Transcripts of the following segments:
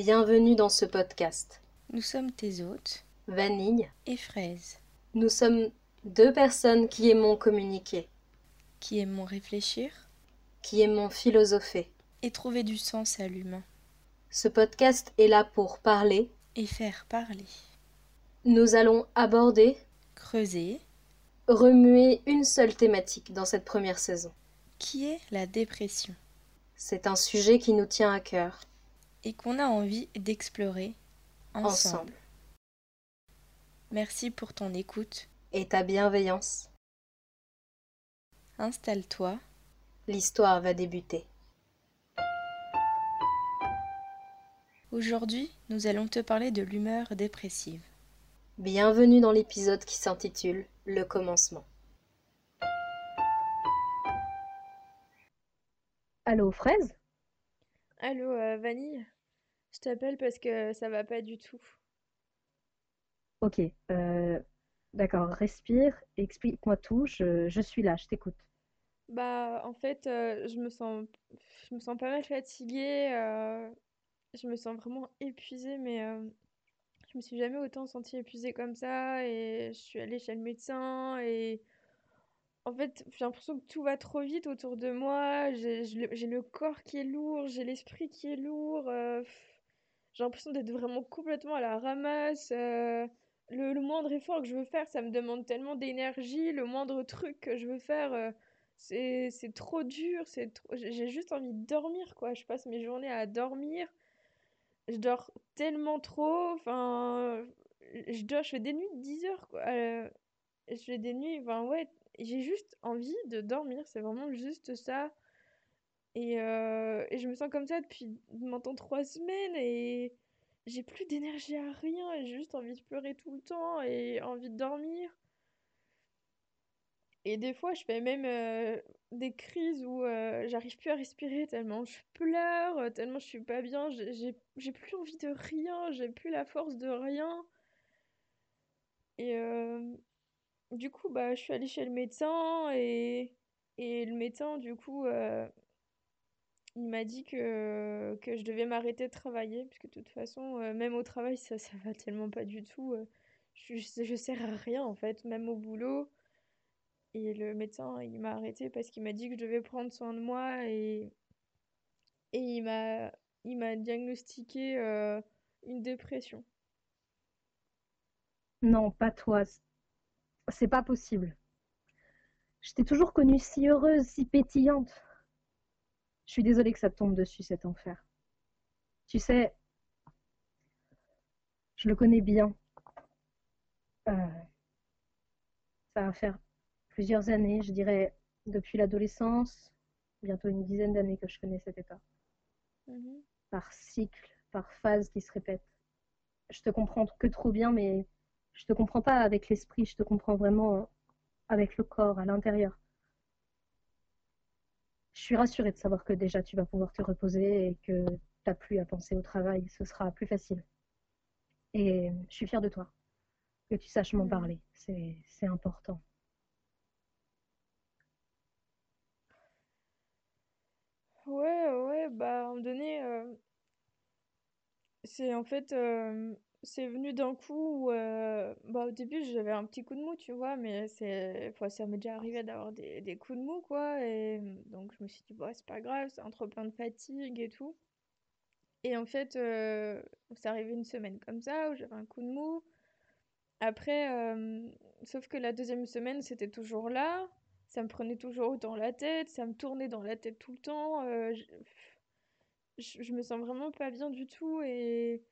Bienvenue dans ce podcast. Nous sommes tes hôtes. Vanille, et Fraise, nous sommes deux personnes qui aimons communiquer, qui aimons réfléchir. Qui aimons philosopher. et trouver du sens à l'humain, Ce podcast est là pour parler. et faire parler, Nous allons aborder, creuser, remuer une seule thématique dans cette première saison. qui est la dépression, C'est un sujet qui nous tient à cœur, et qu'on a envie d'explorer ensemble. ensemble. Merci pour ton écoute. Et ta bienveillance, Installe-toi. l'histoire va débuter. Aujourd'hui, nous allons te parler de l'humeur dépressive. Bienvenue dans l'épisode qui s'intitule Le commencement. Allô, fraise? Allô, euh, Vanille? Je t'appelle parce que ça va pas du tout. Ok, euh, d'accord, respire, explique-moi tout, je, je suis là, je t'écoute. Bah, en fait, euh, je me sens, je me sens pas mal fatiguée. euh, je me sens vraiment épuisée, mais euh, je me suis jamais autant sentie épuisée comme ça. Et je suis allée chez le médecin et en fait, j'ai l'impression que tout va trop vite autour de moi. J'ai j'ai le j'ai le corps qui est lourd, j'ai l'esprit qui est lourd. euh, pff, j'ai l'impression d'être vraiment complètement à la ramasse. euh, le, moindre effort que je veux faire, ça me demande tellement d'énergie. Le moindre truc que je veux faire, euh, c'est trop dur. C'est j'ai juste envie de dormir, quoi. Je passe mes journées à dormir. Je dors tellement trop. Enfin, je dors, je fais des nuits de 10 heures, quoi. euh, je fais des nuits, enfin, ouais, j'ai juste envie de dormir. C'est vraiment juste ça. Et, euh, et je me sens comme ça depuis maintenant trois semaines et j'ai plus d'énergie à rien j'ai juste envie de pleurer tout le temps et envie de dormir. Et des fois, je fais même euh, des crises où euh, j'arrive plus à respirer tellement je pleure, tellement je suis pas bien. J'ai plus envie de rien, j'ai plus la force de rien. Et du coup, bah, je suis allée chez le médecin et, et le médecin, du coup, il m'a dit que, que je devais m'arrêter de travailler, parce que de toute façon, euh, même au travail, ça, ça va tellement pas du tout. euh, je, je, je sers à rien, en fait, même au boulot. Et le médecin, il m'a arrêté parce qu'il m'a dit que je devais prendre soin de moi et, il m'a, il m'a diagnostiqué euh, une dépression. Non, pas toi, c'est pas possible. Je t'ai toujours connue si heureuse, si pétillante. Je suis désolée que ça tombe dessus, cet enfer. Tu sais, je le connais bien. Euh, ça va faire plusieurs années, je dirais depuis l'adolescence, bientôt une dizaine d'années que je connais cet état. Mhm. par cycle, par phase qui se répète. Je te comprends que trop bien, mais je te comprends pas avec l'esprit, je te comprends vraiment avec le corps, à l'intérieur. Je suis rassurée de savoir que déjà tu vas pouvoir te reposer et que t'as plus à penser au travail, ce sera plus facile. Et je suis fière de toi, que tu saches m'en Mhm. parler, c'est c'est important. Ouais, ouais, bah, à un moment donné, euh, c'est en fait, euh, c'est venu d'un coup où, euh, bah, au début, j'avais un petit coup de mou, tu vois, mais c'est, ça m'est déjà arrivé d'avoir des, des coups de mou, quoi, et donc je me suis dit, bah, c'est pas grave, c'est un trop plein de fatigue et tout. Et en fait, euh, c'est arrivé une semaine comme ça, où j'avais un coup de mou. Après, euh, sauf que la deuxième semaine, c'était toujours là. Ça me prenait toujours dans la tête, ça me tournait dans la tête tout le temps. euh, je, je- je me sens vraiment pas bien du tout. Et,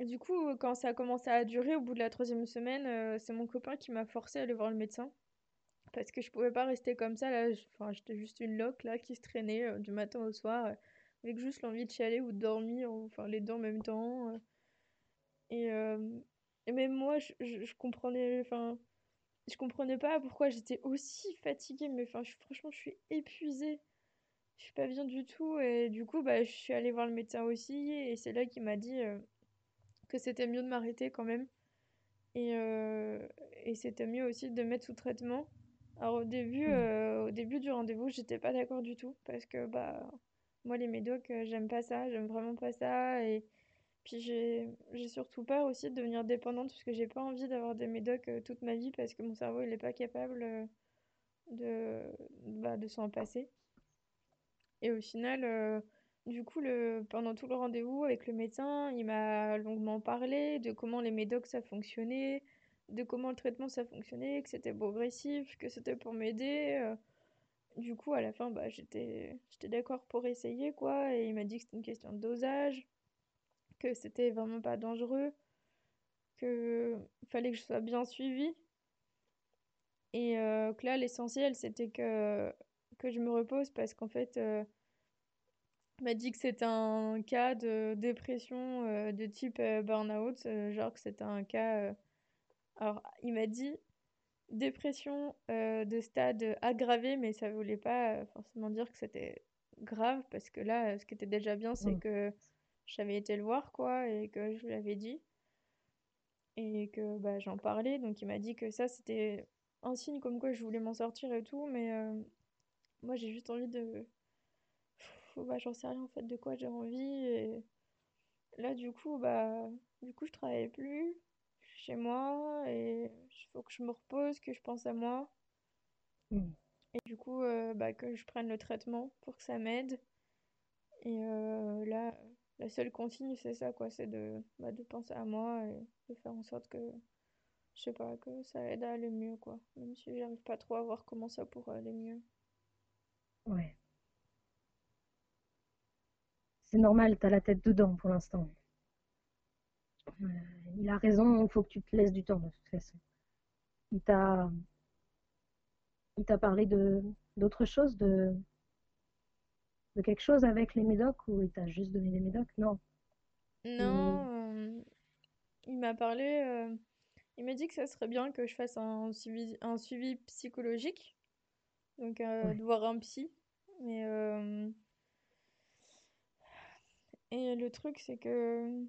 du coup, quand ça a commencé à durer, au bout de la troisième semaine, euh, c'est mon copain qui m'a forcé à aller voir le médecin. Parce que je pouvais pas rester comme ça, Enfin, j'étais juste une loque, là, qui se traînait euh, du matin au soir, euh, avec juste l'envie de chialer ou de dormir, enfin, les deux en même temps. euh. Et, euh, et même moi, je, comprenais, enfin, je comprenais pas pourquoi j'étais aussi fatiguée, mais enfin, franchement, je suis épuisée. Je suis pas bien du tout. Et du coup, bah, je suis allée voir le médecin aussi. Et c'est là qu'il m'a dit euh, que c'était mieux de m'arrêter quand même. Et, euh, et c'était mieux aussi de me mettre sous traitement. Alors au début, Mm. euh, au début du rendez-vous, j'étais pas d'accord du tout. Parce que bah, moi, les médocs, euh, j'aime pas ça. J'aime vraiment pas ça. Et, Puis j'ai j'ai surtout peur aussi de devenir dépendante parce que j'ai pas envie d'avoir des médocs toute ma vie parce que mon cerveau il est pas capable de bah, de s'en passer. Et au final, du coup, le, pendant tout le rendez-vous avec le médecin, il m'a longuement parlé de comment les médocs ça fonctionnait, de comment le traitement ça fonctionnait, que c'était progressif, que c'était pour m'aider. euh. Du coup, à la fin, bah, j'étais d'accord pour essayer, quoi. Et il m'a dit que c'était une question de dosage, que c'était vraiment pas dangereux, que fallait que je sois bien suivie. Et euh, que là, l'essentiel, c'était que, que je me repose parce qu'en fait, euh, m'a dit que c'était un cas de dépression euh, de type euh, burn-out, euh, genre que c'était un cas... Alors, il m'a dit dépression de stade aggravé, mais ça voulait pas forcément dire que c'était grave, parce que là, ce qui était déjà bien, c'est que j'avais été le voir, quoi, et que je lui avais dit, et que bah, j'en parlais, donc il m'a dit que ça, c'était un signe comme quoi je voulais m'en sortir et tout, mais moi, j'ai juste envie de... Bah, j'en sais rien, en fait, de quoi j'ai envie, et là, du coup, bah, du coup, je travaillais plus, je suis chez moi, et il faut que je me repose, que je pense à moi. Mm. Et du coup, euh, bah, que je prenne le traitement pour que ça m'aide. Et euh, là, la seule consigne, c'est ça, quoi, c'est de, bah, de penser à moi et de faire en sorte que, je sais pas, que ça aide à aller mieux, quoi. Même si j'arrive pas trop à voir comment ça pourrait aller mieux. Ouais. C'est normal, t'as la tête dedans pour l'instant. Euh, il a raison, il faut que tu te laisses du temps de toute façon. Il t'a, il t'a parlé de d'autre chose, de, de quelque chose avec les médocs ou il t'a juste donné des médocs? Non. Non, euh, il m'a parlé, euh, il m'a dit que ça serait bien que je fasse un suivi, un suivi psychologique, donc euh, Ouais. de voir un psy. Mais euh, et le truc, c'est que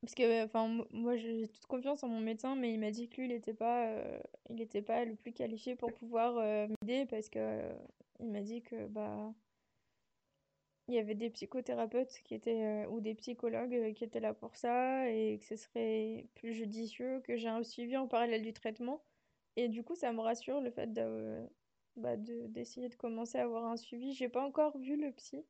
Parce que, enfin, mo- moi j'ai toute confiance en mon médecin, mais il m'a dit que lui, il n'était pas, euh, pas le plus qualifié pour pouvoir euh, m'aider parce que euh, il m'a dit que bah il y avait des psychothérapeutes qui étaient euh, ou des psychologues euh, qui étaient là pour ça et que ce serait plus judicieux que j'ai un suivi en parallèle du traitement. Et du coup, ça me rassure le fait bah, de- d'essayer de commencer à avoir un suivi. J'ai pas encore vu le psy.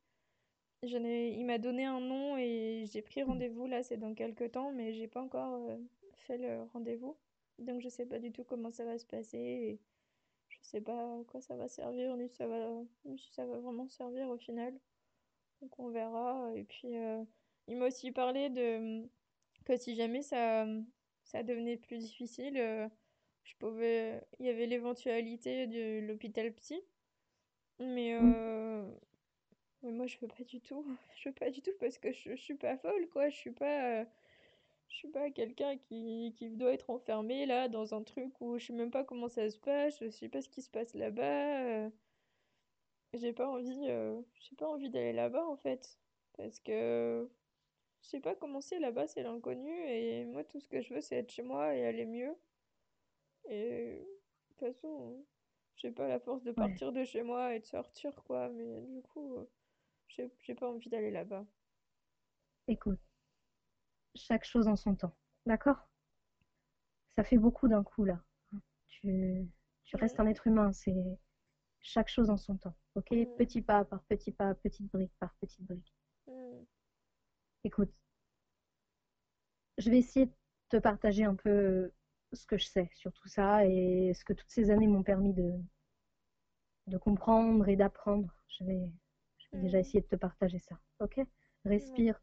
J'en ai... Il m'a donné un nom et j'ai pris rendez-vous là, c'est dans quelques temps, mais j'ai pas encore euh, fait le rendez-vous. Donc je sais pas du tout comment ça va se passer et je sais pas à quoi ça va servir, ni si ça va, ni si ça va vraiment servir au final. Donc on verra. Et puis euh, il m'a aussi parlé de que si jamais ça, ça devenait plus difficile, euh, je pouvais... il y avait l'éventualité de l'hôpital psy. Mais Mm. euh, mais moi, je veux pas du tout. Je veux pas du tout parce que je, je suis pas folle, quoi. Je suis pas, euh, je suis pas quelqu'un qui, qui doit être enfermé là dans un truc où je sais même pas comment ça se passe, je sais pas ce qui se passe là-bas. euh. J'ai pas envie, euh, j'ai pas envie d'aller là-bas en fait. Parce que je sais pas comment c'est là-bas, c'est l'inconnu. Et moi, tout ce que je veux, c'est être chez moi et aller mieux. Et de toute façon, j'ai pas la force de partir de chez moi et de sortir, quoi. Mais du coup. euh, j'ai j'ai pas envie d'aller là-bas. Écoute, chaque chose en son temps. D'accord? Ça fait beaucoup d'un coup là. Tu, tu restes un être humain, c'est chaque chose en son temps. Ok? Mm. Petit pas par petit pas, petite brique par petite brique. Mm. Écoute, je vais essayer de te partager un peu ce que je sais sur tout ça et ce que toutes ces années m'ont permis de, de comprendre et d'apprendre. Je vais, je vais déjà Mm. essayer de te partager ça. Ok? Respire,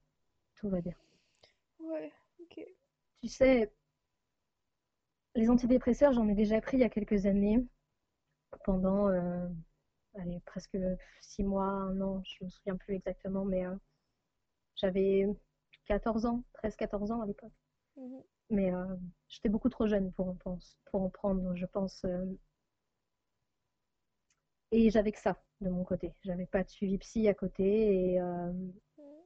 tout va bien. Ouais, ok. Tu sais, les antidépresseurs, j'en ai déjà pris il y a quelques années, pendant euh, allez, presque six mois, un an, je me souviens plus exactement, mais euh, j'avais 14 ans, 13-14 ans à l'époque. Mhm. Mais euh, j'étais beaucoup trop jeune pour en, pense- pour en prendre, je pense. Et j'avais que ça de mon côté. J'avais pas de suivi psy à côté. Et euh, Mm.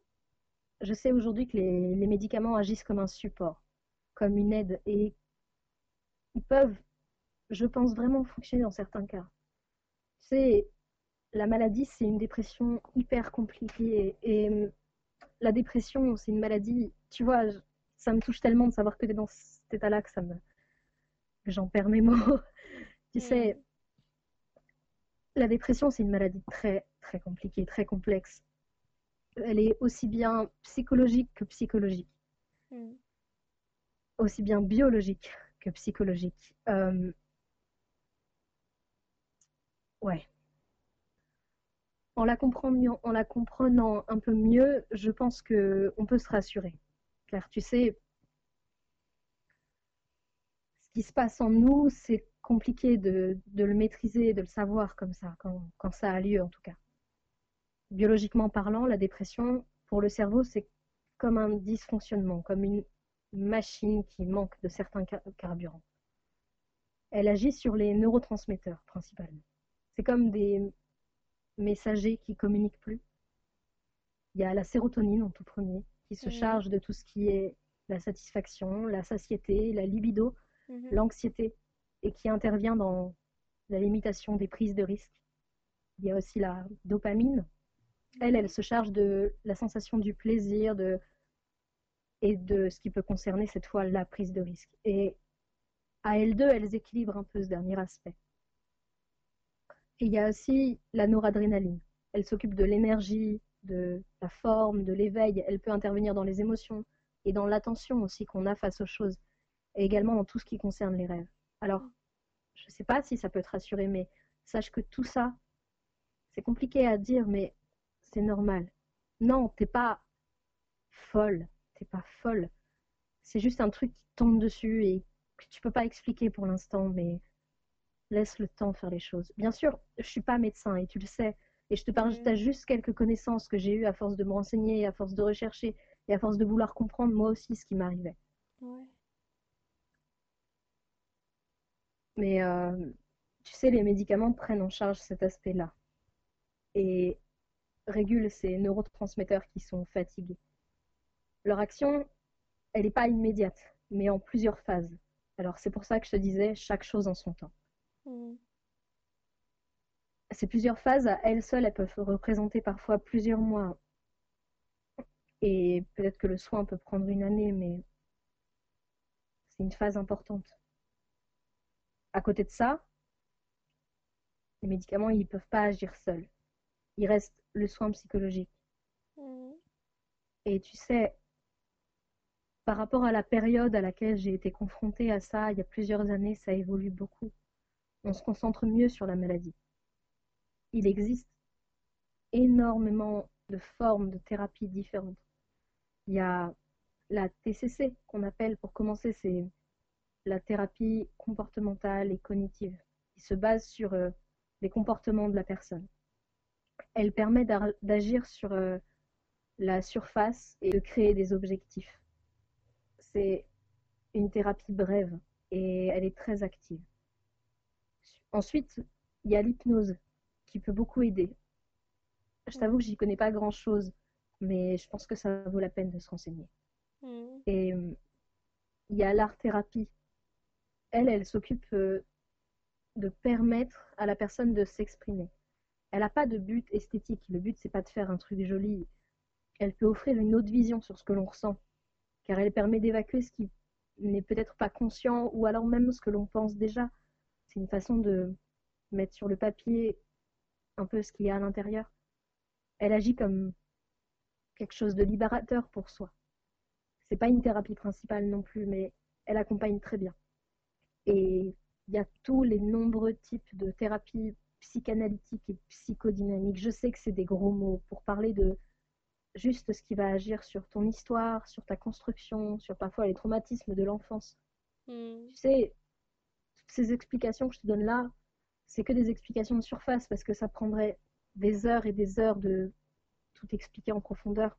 je sais aujourd'hui que les, les médicaments agissent comme un support, comme une aide. Et ils peuvent, je pense, vraiment fonctionner dans certains cas. Tu sais, la maladie, c'est une dépression hyper compliquée. Et la dépression, c'est une maladie. Tu vois, ça me touche tellement de savoir que tu es dans cet état-là que ça me. J'en perds mes mots. tu sais, la dépression, c'est une maladie très, très compliquée, très complexe. Elle est aussi bien psychologique que psychologique. Mm. Aussi bien biologique que psychologique. Euh, ouais. En la, comprenant, en la comprenant un peu mieux, je pense qu'on peut se rassurer. Car tu sais, qui se passe en nous, c'est compliqué de, le maîtriser, de le savoir comme ça, quand, quand ça a lieu en tout cas. Biologiquement parlant, la dépression, pour le cerveau, c'est comme un dysfonctionnement, comme une machine qui manque de certains carburants. Elle agit sur les neurotransmetteurs principalement. C'est comme des messagers qui communiquent plus. Il y a la sérotonine en tout premier, qui se charge de tout ce qui est la satisfaction, la satiété, la libido, mhm. l'anxiété, et qui intervient dans la limitation des prises de risques. Il y a aussi la dopamine. Elle, elle se charge de la sensation du plaisir de... et de ce qui peut concerner cette fois la prise de risque. Et à L2, elles équilibrent un peu ce dernier aspect. Et il y a aussi la noradrénaline. Elle s'occupe de l'énergie, de la forme, de l'éveil. Elle peut intervenir dans les émotions et dans l'attention aussi qu'on a face aux choses. Et également dans tout ce qui concerne les rêves. Alors, je ne sais pas si ça peut te rassurer, mais sache que tout ça, c'est compliqué à dire, mais c'est normal. Non, t'es pas folle. T'es pas folle. C'est juste un truc qui tombe dessus et que tu peux pas expliquer pour l'instant, mais laisse le temps faire les choses. Bien sûr, je suis pas médecin et tu le sais. Et je te partage juste quelques connaissances que j'ai eues à force de me renseigner, à force de rechercher et à force de vouloir comprendre moi aussi ce qui m'arrivait. Mais euh, tu sais, les médicaments prennent en charge cet aspect-là et régulent ces neurotransmetteurs qui sont fatigués. Leur action, elle n'est pas immédiate, mais en plusieurs phases. Alors c'est pour ça que je te disais chaque chose en son temps. Mm. Ces plusieurs phases, à elles seules, elles peuvent représenter parfois plusieurs mois. Et peut-être que le soin peut prendre une année, mais c'est une phase importante. À côté de ça, les médicaments, ils ne peuvent pas agir seuls. Il reste le soin psychologique. Mm. Et tu sais, par rapport à la période à laquelle j'ai été confrontée à ça, il y a plusieurs années, ça évolue beaucoup. On se concentre mieux sur la maladie. Il existe énormément de formes de thérapie différentes. Il y a la TCC qu'on appelle, pour commencer, c'est la thérapie comportementale et cognitive, qui se base sur euh, les comportements de la personne. Elle permet d'agir sur euh, la surface et de créer des objectifs. C'est une thérapie brève et elle est très active. Ensuite, il y a l'hypnose qui peut beaucoup aider. Je t'avoue que j'y connais pas grand chose, mais je pense que ça vaut la peine de se renseigner. Mm. Et euh, il y a l'art-thérapie elle, elle s'occupe euh, de permettre à la personne de s'exprimer. Elle n'a pas de but esthétique. Le but, c'est pas de faire un truc joli. Elle peut offrir une autre vision sur ce que l'on ressent, car elle permet d'évacuer ce qui n'est peut-être pas conscient ou alors même ce que l'on pense déjà. C'est une façon de mettre sur le papier un peu ce qu'il y a à l'intérieur. Elle agit comme quelque chose de libérateur pour soi. C'est pas une thérapie principale non plus, mais elle accompagne très bien. Et il y a tous les nombreux types de thérapies psychanalytiques et psychodynamiques. Je sais que c'est des gros mots pour parler de juste ce qui va agir sur ton histoire, sur ta construction, sur parfois les traumatismes de l'enfance. Hmm. Tu sais, toutes ces explications que je te donne là, c'est que des explications de surface parce que ça prendrait des heures et des heures de tout expliquer en profondeur.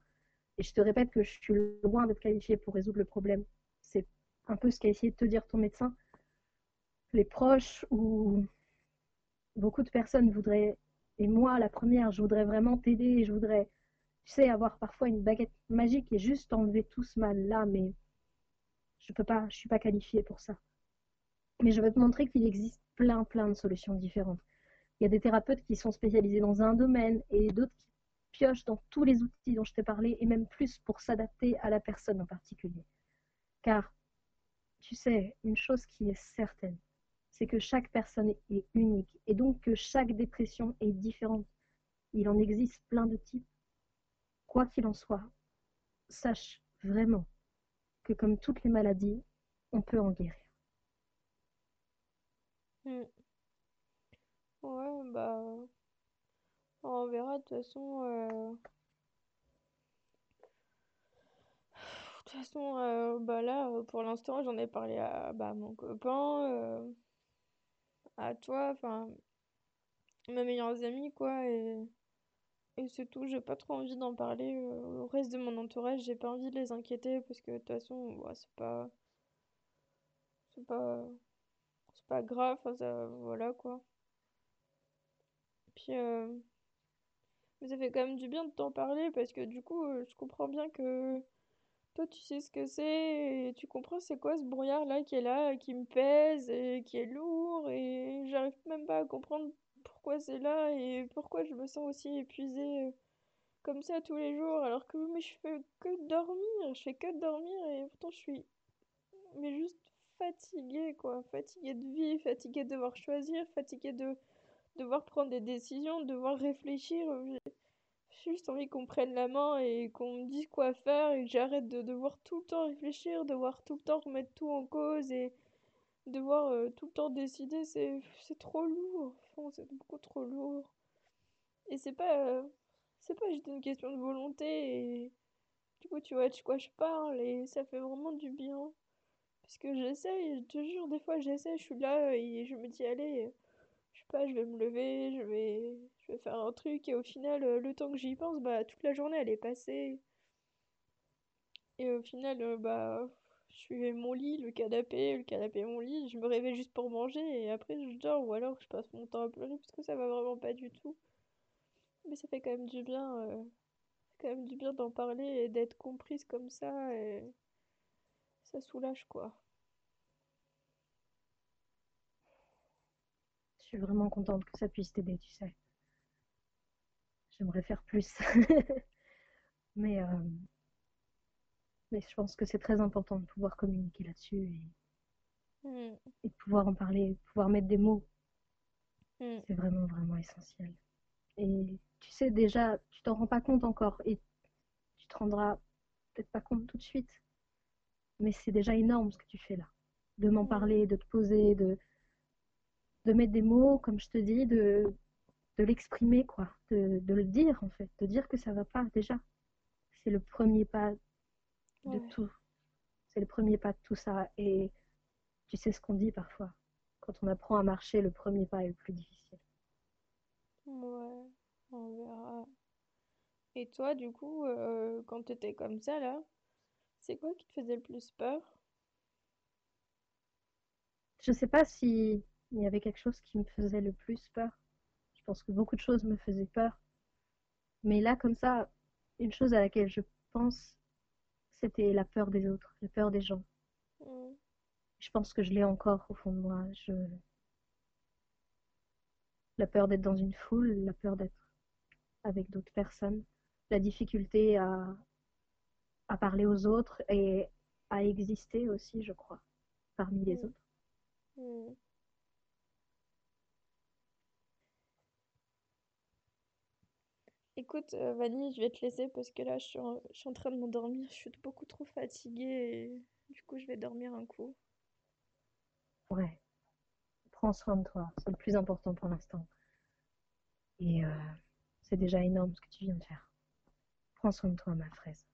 Et je te répète que je suis loin d'être qualifiée pour résoudre le problème. C'est un peu ce qu'a essayé de te dire ton médecin les proches ou beaucoup de personnes voudraient, et moi la première, je voudrais vraiment t'aider, je voudrais, tu sais, avoir parfois une baguette magique et juste enlever tout ce mal-là, mais je peux pas, je suis pas qualifiée pour ça. Mais je vais te montrer qu'il existe plein, plein de solutions différentes. Il y a des thérapeutes qui sont spécialisés dans un domaine et d'autres pioche dans tous les outils dont je t'ai parlé et même plus pour s'adapter à la personne en particulier. Car, tu sais, une chose qui est certaine, c'est que chaque personne est unique et donc que chaque dépression est différente. Il en existe plein de types. Quoi qu'il en soit, sache vraiment que comme toutes les maladies, on peut en guérir. Hmm. Ouais, bah, on verra de toute façon. euh, De toute façon, euh, bah là, pour l'instant, j'en ai parlé à bah, mon copain, euh, à toi, enfin, mes meilleurs amis, quoi, et, et c'est tout. J'ai pas trop envie d'en parler euh, au reste de mon entourage. J'ai pas envie de les inquiéter parce que de toute façon, c'est pas, c'est pas, c'est pas grave, ça, voilà, quoi. Puis, euh, mais ça fait quand même du bien de t'en parler parce que du coup, euh, je comprends bien que toi, tu sais ce que c'est tu comprends c'est quoi ce brouillard-là qui est là, qui me pèse et qui est lourd et j'arrive même pas à comprendre pourquoi c'est là et pourquoi je me sens aussi épuisée euh, comme ça tous les jours alors que mais je fais que dormir, je fais que dormir et pourtant je suis mais juste fatiguée quoi, fatiguée de vie, fatiguée de devoir choisir, fatiguée de devoir prendre des décisions, de devoir réfléchir. Juste envie qu'on prenne la main et qu'on me dise quoi faire et que j'arrête de devoir tout le temps réfléchir, devoir tout le temps remettre tout en cause et devoir euh, tout le temps décider. C'est c'est trop lourd. Enfin, c'est beaucoup trop lourd. Et c'est pas euh, c'est pas juste une question de volonté du coup tu vois de quoi je parle et ça fait vraiment du bien. Parce que j'essaye, je te jure, des fois j'essaie, je suis là et je me dis allez pas, je vais me lever, je vais, je vais faire un truc, et au final, euh, le temps que j'y pense, bah, toute la journée, elle est passée. Et au final, euh, bah, je suis mon lit, le canapé, le canapé, mon lit, je me réveille juste pour manger, et après, je dors, ou alors je passe mon temps à pleurer, parce que ça va vraiment pas du tout. Mais ça fait quand même du bien, euh, quand même du bien d'en parler et d'être comprise comme ça, et ça soulage, quoi. Suis vraiment contente que ça puisse t'aider, tu sais. J'aimerais faire plus. mais, euh, mais je pense que c'est très important de pouvoir communiquer là-dessus et, Mm, et de pouvoir en parler, de pouvoir mettre des mots. mm, C'est vraiment, vraiment essentiel. Et tu sais, déjà, tu t'en rends pas compte encore et tu te rendras peut-être pas compte tout de suite. Mais c'est déjà énorme ce que tu fais là. De m'en mm. parler, de te poser, de, de mettre des mots, comme je te dis, de, de l'exprimer, quoi. De, de le dire, en fait. De dire que ça va pas, déjà. C'est le premier pas de Ouais. tout. C'est le premier pas de tout ça. Et tu sais ce qu'on dit parfois. Quand on apprend à marcher, le premier pas est le plus difficile. Ouais, on verra. Et toi, du coup, euh, quand t'étais comme ça, là, c'est quoi qui te faisait le plus peur? Je sais pas si il y avait quelque chose qui me faisait le plus peur. Je pense que beaucoup de choses me faisaient peur. Mais là, comme ça, une chose à laquelle je pense, c'était la peur des autres, la peur des gens. Hmm, Je pense que je l'ai encore au fond de moi. Je... La peur d'être dans une foule, la peur d'être avec d'autres personnes, la difficulté à, à parler aux autres et à exister aussi, je crois, parmi les hmm, autres. hmm. Écoute, euh, Vanille, je vais te laisser parce que là, je suis en, je suis en train de m'endormir. Je suis beaucoup trop fatiguée et du coup, je vais dormir un coup. Ouais, prends soin de toi, c'est le plus important pour l'instant. Et euh, c'est déjà énorme ce que tu viens de faire. Prends soin de toi, ma fraise.